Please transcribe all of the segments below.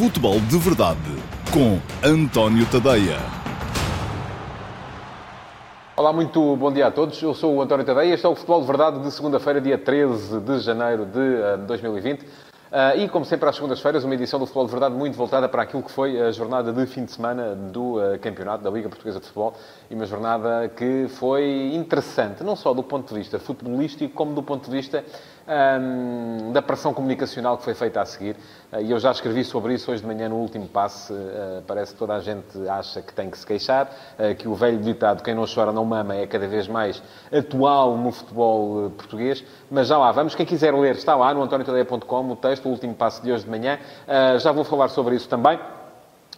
Futebol de Verdade com António Tadeia. Olá, muito bom dia a todos. Eu sou o António Tadeia. Este é o Futebol de Verdade de segunda-feira, dia 13 de janeiro de 2020. Uh, e, como sempre, às segundas-feiras, uma edição do Futebol de Verdade muito voltada para aquilo que foi a jornada de fim de semana do uh, campeonato da Liga Portuguesa de Futebol. E uma jornada que foi interessante, não só do ponto de vista futebolístico, como do ponto de vista da pressão comunicacional que foi feita a seguir. Uh, e eu já escrevi sobre isso hoje de manhã no último passe. parece que toda a gente acha que tem que se queixar, que o velho ditado quem não chora não mama é cada vez mais atual no futebol português. Mas já lá vamos. Quem quiser ler, está lá no antoniotadeia.com o texto o último passo de hoje de manhã. Já vou falar sobre isso também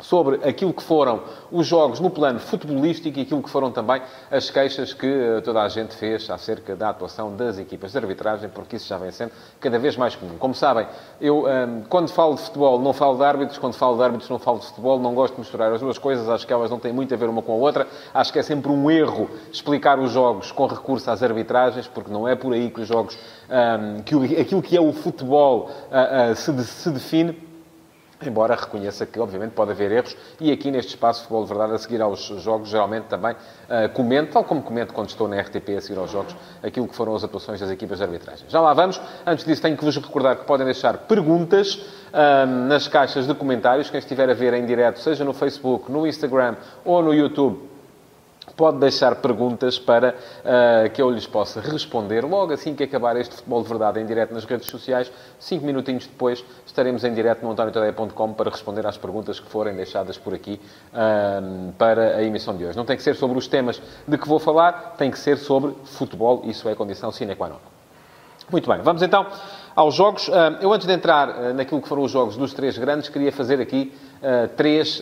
sobre aquilo que foram os jogos no plano futebolístico e aquilo que foram também as queixas que uh, toda a gente fez acerca da atuação das equipas de arbitragem, porque isso já vem sendo cada vez mais comum. Como sabem, eu, ah, quando falo de futebol, não falo de árbitros, quando falo de árbitros, não falo de futebol, não gosto de misturar as duas coisas, acho que elas não têm muito a ver uma com a outra, acho que é sempre um erro explicar os jogos com recurso às arbitragens, porque não é por aí que os jogos, um, que aquilo que é o futebol uh, se, se define, Embora reconheça que, obviamente, pode haver erros, e aqui neste espaço Futebol de Verdade, a seguir aos jogos, geralmente também uh, comento, tal como comento quando estou na RTP a seguir aos jogos, aquilo que foram as atuações das equipas de arbitragem. Já lá vamos. Antes disso, tenho que vos recordar que podem deixar perguntas uh, nas caixas de comentários. Quem estiver a ver em direto, seja no Facebook, no Instagram ou no YouTube, pode deixar perguntas para uh, que eu lhes possa responder logo assim que acabar este Futebol de Verdade em direto nas redes sociais. Cinco minutinhos depois estaremos em direto no antoniotadeia.com para responder às perguntas que forem deixadas por aqui uh, para a emissão de hoje. Não tem que ser sobre os temas de que vou falar, tem que ser sobre futebol. Isso é condição sine qua non. Muito bem, vamos então aos jogos. Ah, eu, antes de entrar naquilo que foram os jogos dos três grandes, queria fazer aqui três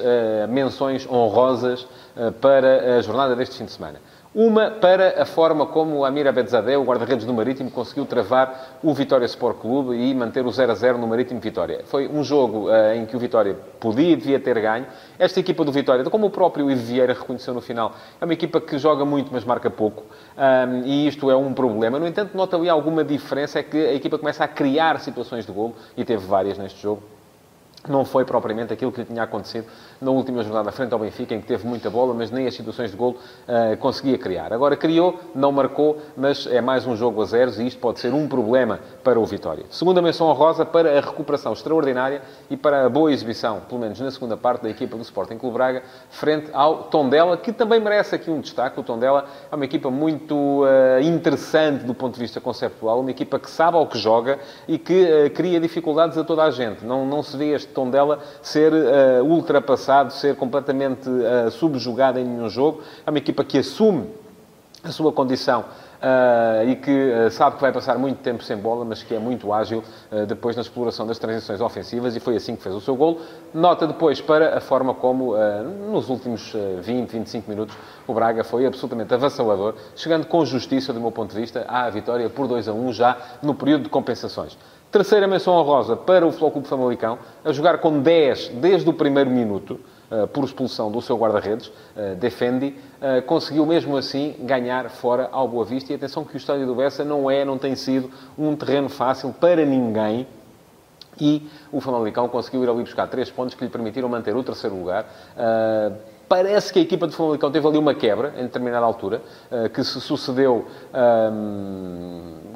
menções honrosas eh, para a jornada deste fim de semana. Uma para a forma como o Amir Abedzadeh, o guarda-redes do Marítimo, conseguiu travar o Vitória Sport Clube e manter o 0 a 0 no Marítimo Vitória. Foi um jogo uh, em que o Vitória podia e devia ter ganho. Esta equipa do Vitória, como o próprio Ivo Vieira reconheceu no final, é uma equipa que joga muito, mas marca pouco. Um, e isto é um problema. No entanto, nota ali alguma diferença, é que a equipa começa a criar situações de golo, e teve várias neste jogo não foi propriamente aquilo que lhe tinha acontecido na última jornada frente ao Benfica, em que teve muita bola, mas nem as situações de golo uh, conseguia criar. Agora criou, não marcou, mas é mais um jogo a zeros e isto pode ser um problema para o Vitória. Segunda menção honrosa para a recuperação extraordinária e para a boa exibição, pelo menos na segunda parte, da equipa do Sporting Clube Braga, frente ao Tondela, que também merece aqui um destaque. O Tondela é uma equipa muito uh, interessante do ponto de vista conceptual, uma equipa que sabe ao que joga e que uh, cria dificuldades a toda a gente. Não, não se vê este Tondela ser ultrapassado ser completamente uh, subjugada em nenhum jogo. É uma equipa que assume a sua condição Uh, e que uh, sabe que vai passar muito tempo sem bola, mas que é muito ágil uh, depois na exploração das transições ofensivas e foi assim que fez o seu golo. Nota depois para a forma como, nos últimos 20, 25 minutos, o Braga foi absolutamente avassalador, chegando com justiça, do meu ponto de vista, à vitória por 2 a 1 já no período de compensações. Terceira menção honrosa para o Flóculo Famalicão, a jogar com 10 desde o primeiro minuto. Uh, por expulsão do seu guarda-redes, uh, Defendi, uh, conseguiu mesmo assim ganhar fora ao Boa Vista. E atenção que o estádio do Bessa não é, não tem sido um terreno fácil para ninguém. E o Famalicão conseguiu ir ali buscar três pontos que lhe permitiram manter o terceiro lugar. Parece que a equipa de Famalicão teve ali uma quebra em determinada altura, que se sucedeu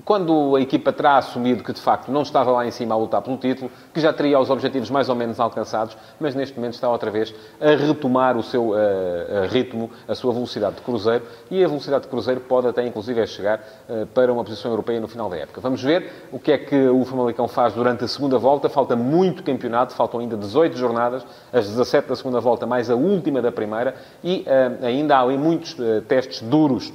quando a equipa terá assumido que de facto não estava lá em cima a lutar pelo título, que já teria os objetivos mais ou menos alcançados, mas neste momento está outra vez a retomar o seu uh, ritmo, a sua velocidade de cruzeiro, e a velocidade de cruzeiro pode até inclusive chegar uh, para uma posição europeia no final da época. Vamos ver o que é que o Famalicão faz durante a segunda volta. Falta muito campeonato, faltam ainda 18 jornadas, as 17 da segunda volta mais a última da primeira, e uh, ainda há ali muitos testes duros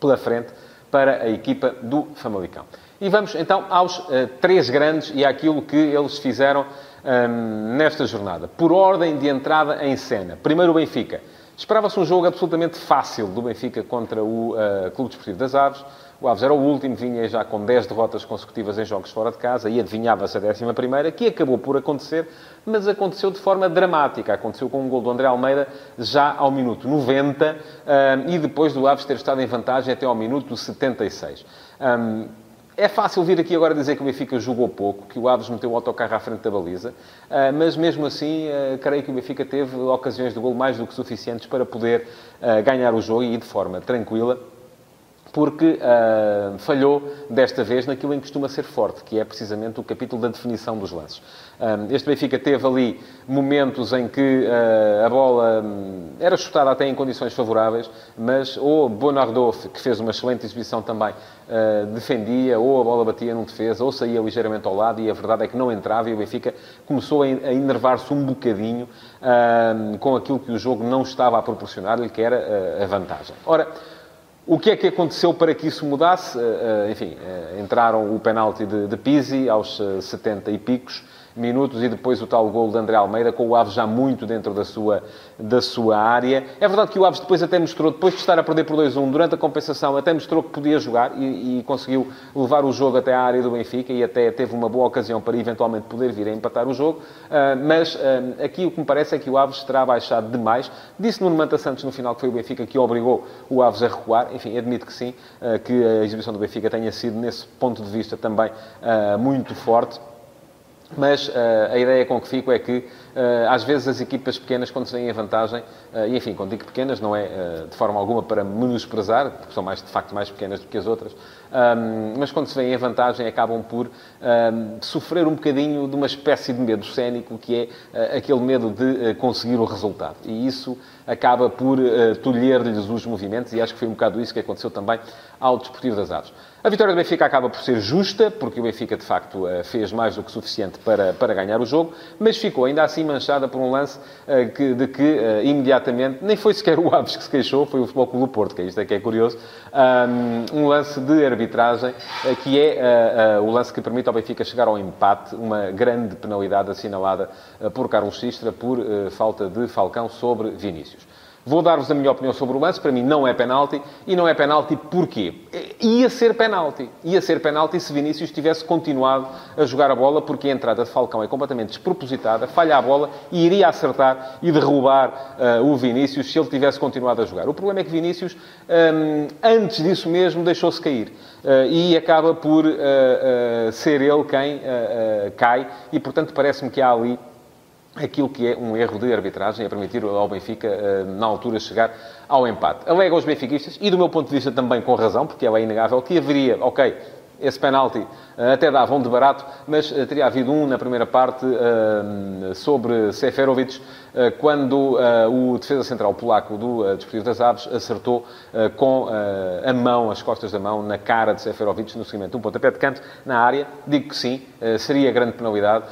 pela frente para a equipa do Famalicão. E vamos então aos uh, três grandes e àquilo que eles fizeram ehm, nesta jornada. Por ordem de entrada em cena. Primeiro o Benfica. Esperava-se um jogo absolutamente fácil do Benfica contra o uh, Clube Desportivo das Aves. O Aves era o último, vinha já com 10 derrotas consecutivas em jogos fora de casa e adivinhava-se a 11 que acabou por acontecer, mas aconteceu de forma dramática. Aconteceu com um gol do André Almeida já ao minuto 90 um, e depois do Aves ter estado em vantagem até ao minuto 76. Um, é fácil vir aqui agora dizer que o Benfica jogou pouco, que o Aves meteu o autocarro à frente da baliza, mas mesmo assim, creio que o Benfica teve ocasiões de gol mais do que suficientes para poder ganhar o jogo e de forma tranquila porque uh, falhou desta vez naquilo em que costuma ser forte, que é precisamente o capítulo da definição dos lances. Uh, este Benfica teve ali momentos em que uh, a bola um, era chutada até em condições favoráveis, mas ou Bonardov, que fez uma excelente exibição também, defendia, ou a bola batia num defesa, ou saía ligeiramente ao lado, e a verdade é que não entrava, e o Benfica começou a, a enervar-se um bocadinho com aquilo que o jogo não estava a proporcionar-lhe, que era a vantagem. Ora, o que é que aconteceu para que isso mudasse? Eh, eh, enfim, eh, entraram o penalti de, de aos 70 e picos, minutos e depois o tal gol de André Almeida, com o Aves já muito dentro da sua, da sua área. É verdade que o Aves depois até mostrou, depois de estar a perder por 2-1, durante a compensação, até mostrou que podia jogar e, e, conseguiu levar o jogo até à área do Benfica e até teve uma boa ocasião para eventualmente poder vir a empatar o jogo. Uh, mas uh, aqui o que me parece é que o Aves terá baixado demais. Disse no Manta Santos no final que foi o Benfica que obrigou o Aves a recuar. Enfim, admito que sim, uh, que a exibição do Benfica tenha sido, nesse ponto de vista, também muito forte. Mas uh, a ideia com que fico é que, às vezes, as equipas pequenas, quando se vêem em vantagem, uh, e enfim, quando digo pequenas, não é de forma alguma para menosprezar, porque são mais, de facto mais pequenas do que as outras, um, mas quando se vêem em vantagem, acabam por um, sofrer um bocadinho de uma espécie de medo cénico, que é aquele medo de conseguir o resultado. E isso acaba por tolher-lhes os movimentos, e acho que foi um bocado isso que aconteceu também ao Desportivo das Aves. A vitória do Benfica acaba por ser justa, porque o Benfica, de facto, eh, fez mais do que suficiente para, para ganhar o jogo, mas ficou ainda assim manchada por um lance uh, que, de que, uh, imediatamente, nem foi sequer o Aves que se queixou, foi o Futebol Clube do Porto, que é isto é que é curioso, um, um lance de arbitragem, uh, que é o lance que permite ao Benfica chegar ao empate, uma grande penalidade assinalada por Carlos Sistra por falta de Falcão sobre Vinícius. Vou dar-vos a minha opinião sobre o lance. Para mim não é penalti. E não é penalti porquê? Ia ser penalti. Ia ser penalti se Vinícius tivesse continuado a jogar a bola, porque a entrada de Falcão é completamente despropositada, falha a bola e iria acertar e derrubar uh, o Vinícius se ele tivesse continuado a jogar. O problema é que Vinícius, um, antes disso mesmo, deixou-se cair. Uh, e acaba por uh, ser ele quem cai. E, portanto, parece-me que há ali aquilo que é um erro de arbitragem a permitir ao Benfica, eh, na altura, chegar ao empate. Alega aos benfiquistas, e do meu ponto de vista também com razão, porque é inegável, que haveria, ok, esse penalti eh, até dava um de barato, mas eh, teria havido um na primeira parte sobre Seferovic, quando o defesa central polaco do Desportivo das Aves acertou com a mão, as costas da mão, na cara de Seferovic no seguimento um pontapé de canto na área. Digo que sim, seria grande penalidade.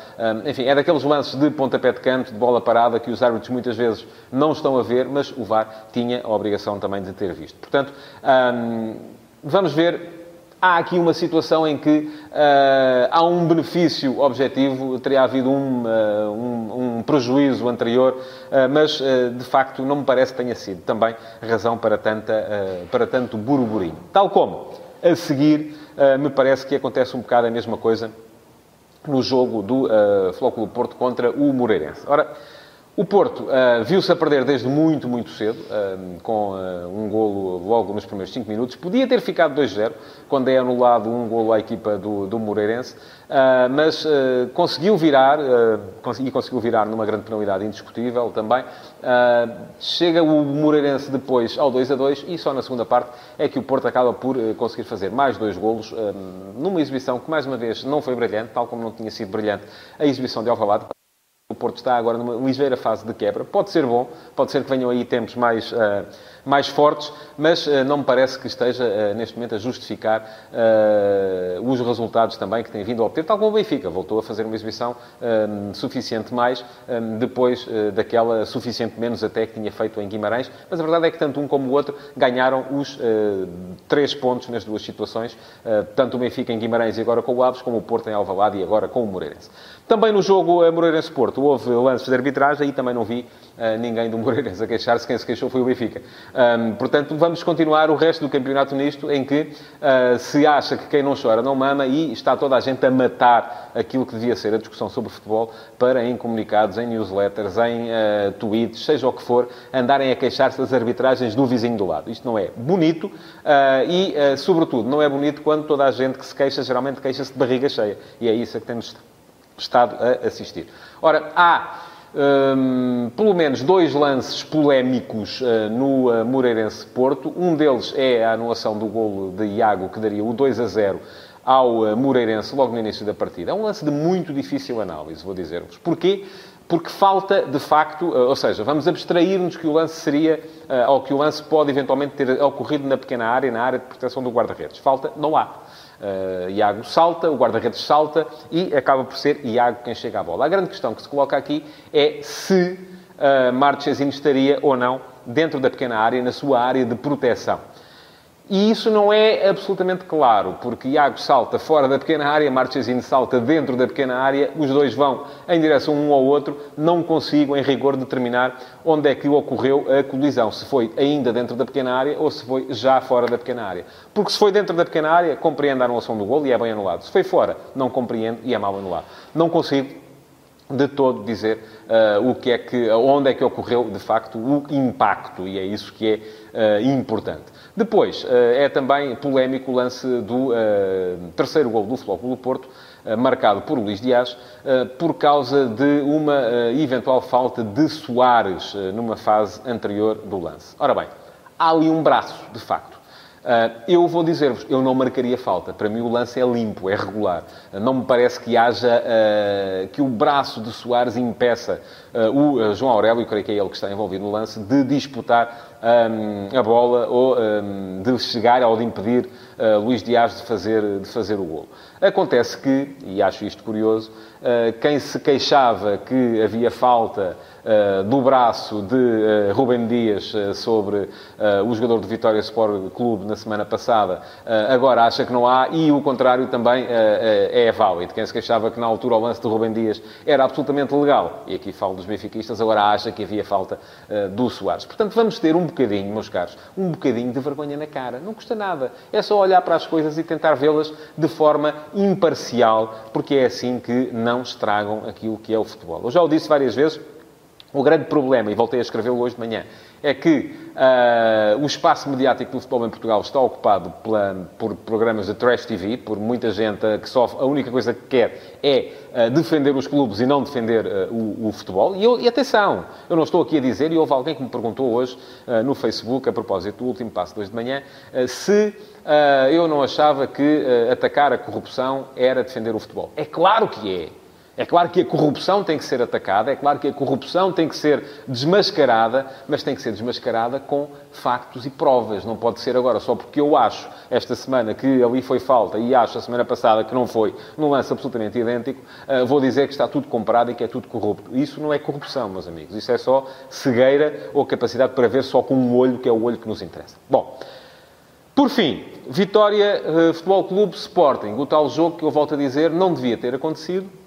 Enfim, é daqueles lances de pontapé de canto, de bola parada, que os árbitros muitas vezes não estão a ver, mas o VAR tinha a obrigação também de ter visto. Portanto, vamos ver há aqui uma situação em que uh, há um benefício objetivo, teria havido um, uh, um, um prejuízo anterior, uh, mas de facto não me parece que tenha sido também razão para, tanta, para tanto burburinho. Tal como a seguir, me parece que acontece um bocado a mesma coisa no jogo do Flóculo Porto contra o Moreirense. Ora, o Porto uh, viu-se a perder desde muito, muito cedo, uh, com uh, um golo logo nos primeiros 5 minutos. Podia ter ficado 2-0, quando é anulado um golo à equipa do, do Moreirense, mas conseguiu virar, e conseguiu virar numa grande penalidade indiscutível também. chega o Moreirense depois ao 2-2 e só na segunda parte é que o Porto acaba por conseguir fazer mais dois golos, numa exibição que, mais uma vez, não foi brilhante, tal como não tinha sido brilhante a exibição de Alvalade. O Porto está agora numa ligeira fase de quebra. Pode ser bom, pode ser que venham aí tempos mais, uh, mais fortes, mas uh, não me parece que esteja uh, neste momento a justificar os resultados também que tem vindo a obter, tal como o Benfica. Voltou a fazer uma exibição suficiente mais depois daquela suficiente menos até que tinha feito em Guimarães. Mas a verdade é que tanto um como o outro ganharam os três pontos nas duas situações, tanto o Benfica em Guimarães e agora com o Aves, como o Porto em Alvalade e agora com o Moreirense. Também no jogo Moreirense-Porto houve lances de arbitragem e também não vi uh, ninguém do Moreirense a queixar-se. Quem se queixou foi o Benfica. Um, portanto, vamos continuar o resto do campeonato nisto, em que uh, se acha que quem não chora não mama e está toda a gente a matar aquilo que devia ser a discussão sobre futebol para, em comunicados, em newsletters, em uh, tweets, seja o que for, andarem a queixar-se das arbitragens do vizinho do lado. Isto não é bonito e, sobretudo, não é bonito quando toda a gente que se queixa, geralmente queixa-se de barriga cheia. E é isso a que temos estado a assistir. Ora, há um, pelo menos dois lances polémicos uh, no uh, Moreirense Porto. Um deles é a anulação do golo de Iago, que daria o 2 a 0 ao uh, Moreirense logo no início da partida. É um lance de muito difícil análise, vou dizer-vos. Porquê? Porque falta, de facto, ou seja, vamos abstrair-nos que o lance seria, ou que o lance pode eventualmente ter ocorrido na pequena área, na área de proteção do guarda-redes. Falta, não há. Uh, Iago salta, o guarda-redes salta e acaba por ser Iago quem chega à bola. A grande questão que se coloca aqui é se uh, Marchesino estaria ou não dentro da pequena área, na sua área de proteção. E isso não é absolutamente claro, porque Iago salta fora da pequena área, Marchesino salta dentro da pequena área, os dois vão em direção um ao outro, não consigo, em rigor, determinar onde é que ocorreu a colisão. Se foi ainda dentro da pequena área ou se foi já fora da pequena área. Porque se foi dentro da pequena área, compreendo a anulação do gol e é bem anulado. Se foi fora, não compreendo e é mal anulado. Não consigo de todo dizer uh, o que é que, onde é que ocorreu, de facto, o impacto, e é isso que é uh, importante. Depois, eh, é também polémico o lance do terceiro gol do Flóculo Porto, marcado por Luís Dias, por causa de uma eventual falta de Soares numa fase anterior do lance. Ora bem, há ali um braço, de facto. Uh, eu vou dizer-vos, eu não marcaria falta. Para mim o lance é limpo, é regular. Uh, não me parece que haja, uh, que o braço de Soares impeça o João Aurélio, creio que é ele que está envolvido no lance, de disputar um, a bola ou um, de chegar ou de impedir Luís Dias de fazer, de fazer o golo. Acontece que, e acho isto curioso, quem se queixava que havia falta uh, do braço de uh, Rubem Dias uh, sobre o jogador do Vitória Sport Clube na semana passada, agora acha que não há, e o contrário também é válido. Quem se queixava que na altura o lance de Rubem Dias era absolutamente legal, e aqui falo dos benfiquistas, agora acha que havia falta do Soares. Portanto, vamos ter um bocadinho, meus caros, um bocadinho de vergonha na cara. Não custa nada. É só olhar para as coisas e tentar vê-las de forma imparcial, porque é assim que não estragam aquilo que é o futebol. Eu já o disse várias vezes, o grande problema, e voltei a escrevê-lo hoje de manhã, é que uh, o espaço mediático do futebol em Portugal está ocupado pela, por programas de trash TV, por muita gente que só a única coisa que quer é uh, defender os clubes e não defender o, o, futebol. E, eu, e, atenção, eu não estou aqui a dizer, e houve alguém que me perguntou hoje no Facebook, a propósito do último passo de hoje de manhã, se eu não achava que atacar a corrupção era defender o futebol. É claro que é. É claro que a corrupção tem que ser atacada, é claro que a corrupção tem que ser desmascarada, mas tem que ser desmascarada com factos e provas. Não pode ser agora só porque eu acho esta semana que ali foi falta e acho a semana passada que não foi, num lance absolutamente idêntico, uh, vou dizer que está tudo comprado e que é tudo corrupto. Isso não é corrupção, meus amigos. Isso é só cegueira ou capacidade para ver só com um olho, que é o olho que nos interessa. Bom. Por fim, Vitória uh, Futebol Clube Sporting. O tal jogo que eu volto a dizer não devia ter acontecido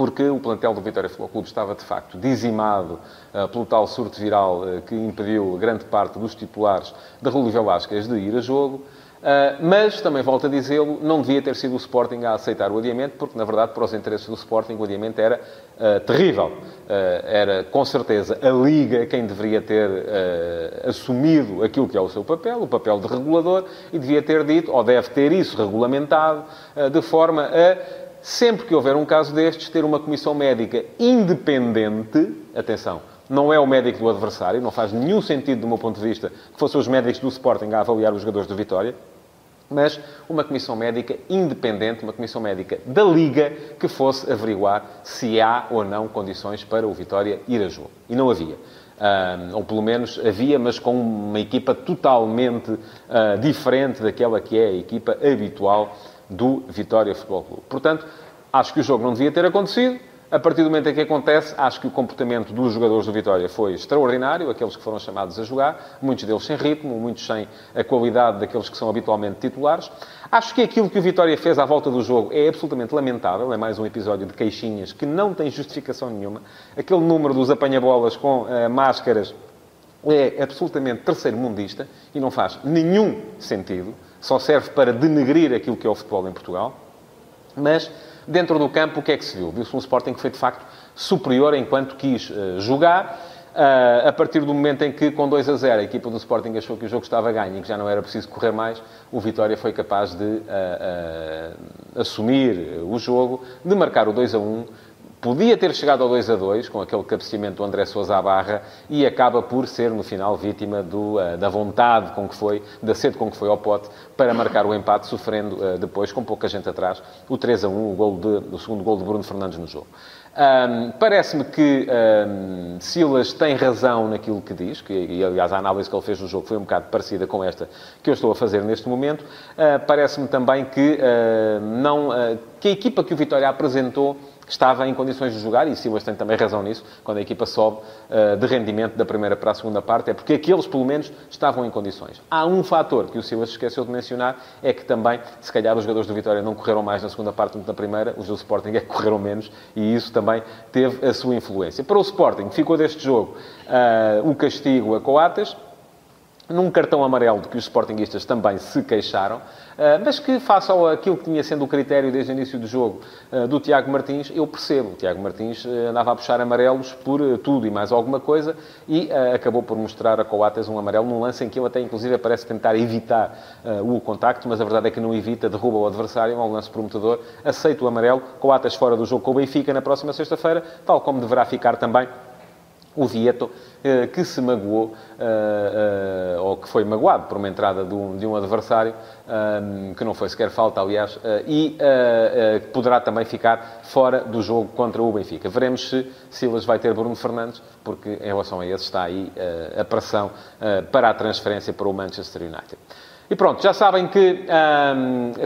porque o plantel do Vitória Futebol Clube estava, de facto, dizimado uh, pelo tal surto viral uh, que impediu grande parte dos titulares da Rúlio Velasquez de ir a jogo. Uh, mas, também volto a dizê-lo, não devia ter sido o Sporting a aceitar o adiamento, porque, na verdade, para os interesses do Sporting, o adiamento era terrível. era, com certeza, a Liga quem deveria ter assumido aquilo que é o seu papel, o papel de regulador, e devia ter dito, ou deve ter isso regulamentado, de forma a sempre que houver um caso destes, ter uma comissão médica independente, atenção, não é o médico do adversário, não faz nenhum sentido, do meu ponto de vista, que fossem os médicos do Sporting a avaliar os jogadores do Vitória, mas uma comissão médica independente, uma comissão médica da Liga, que fosse averiguar se há ou não condições para o Vitória ir a jogo. E não havia. Um, ou pelo menos havia, mas com uma equipa totalmente uh, diferente daquela que é a equipa habitual do Vitória Futebol Clube. Portanto, acho que o jogo não devia ter acontecido. A partir do momento em que acontece, acho que o comportamento dos jogadores do Vitória foi extraordinário, aqueles que foram chamados a jogar, muitos deles sem ritmo, muitos sem a qualidade daqueles que são habitualmente titulares. Acho que aquilo que o Vitória fez à volta do jogo é absolutamente lamentável, é mais um episódio de queixinhas que não tem justificação nenhuma. Aquele número dos apanha-bolas com uh, máscaras é absolutamente terceiro-mundista e não faz nenhum sentido, só serve para denegrir aquilo que é o futebol em Portugal. Mas Dentro do campo, o que é que se viu? Viu-se um Sporting que foi, de facto, superior enquanto quis uh, jogar. Uh, a partir do momento em que, com 2 a 0, a equipa do Sporting achou que o jogo estava ganho e que já não era preciso correr mais, o Vitória foi capaz de uh, assumir o jogo, de marcar o 2 a 1, Podia ter chegado ao 2 a 2 com aquele cabeceamento do André Sousa à barra e acaba por ser, no final, vítima do, uh, da vontade com que foi, da sede com que foi ao pote para marcar o empate, sofrendo uh, depois, com pouca gente atrás, o 3 a 1, o, de, o segundo gol de Bruno Fernandes no jogo. Um, Parece-me que um, Silas tem razão naquilo que diz, que, e aliás a análise que ele fez no jogo foi um bocado parecida com esta que eu estou a fazer neste momento. Uh, Parece-me também que, não, que a equipa que o Vitória apresentou estava em condições de jogar, e Silas tem também razão nisso, quando a equipa sobe uh, de rendimento da primeira para a segunda parte, é porque aqueles, pelo menos, estavam em condições. Há um fator que o Silas esqueceu de mencionar, é que também, se calhar, os jogadores do Vitória não correram mais na segunda parte do que na primeira, os do Sporting é que correram menos, e isso também teve a sua influência. Para o Sporting, ficou deste jogo uh, o castigo a Coates, num cartão amarelo de que os Sportingistas também se queixaram, eh, mas que, face àquilo que tinha sendo o critério desde o início do jogo eh, do Tiago Martins, eu percebo. O Tiago Martins eh, andava a puxar amarelos por tudo e mais alguma coisa e acabou por mostrar a Coates um amarelo num lance em que ele até, inclusive, parece tentar evitar o contacto, mas a verdade é que não evita, derruba o adversário, é um lance prometedor, aceita o amarelo, Coates fora do jogo com o Benfica na próxima sexta-feira, tal como deverá ficar também o Vieto, eh, que se magoou, eh, eh, ou que foi magoado por uma entrada de um, adversário, que não foi sequer falta, aliás, e poderá também ficar fora do jogo contra o Benfica. Veremos se Silas vai ter Bruno Fernandes, porque em relação a esse está aí a pressão para a transferência para o Manchester United. E pronto, já sabem que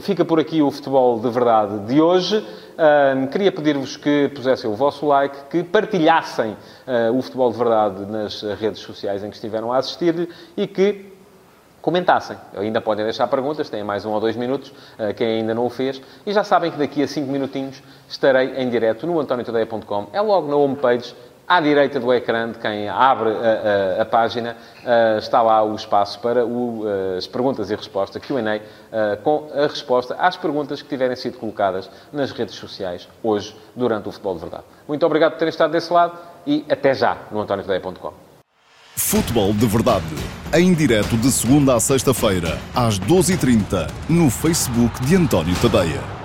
fica por aqui o futebol de verdade de hoje. Uh, queria pedir-vos que pusessem o vosso like, que partilhassem uh, o Futebol de Verdade nas redes sociais em que estiveram a assistir e que comentassem. Ainda podem deixar perguntas, têm mais um ou dois minutos, uh, quem ainda não o fez. E já sabem que daqui a cinco minutinhos estarei em direto no antoniotadeia.com. É logo na homepage à direita do ecrã de quem abre a, a, a página, uh, está lá o espaço para o, uh, as perguntas e respostas, QA, uh, com a resposta às perguntas que tiverem sido colocadas nas redes sociais hoje, durante o Futebol de Verdade. Muito obrigado por terem estado desse lado e até já no antoniotadeia.com. Futebol de Verdade, em direto de segunda a sexta-feira, às 12h30, no Facebook de António Tadeia.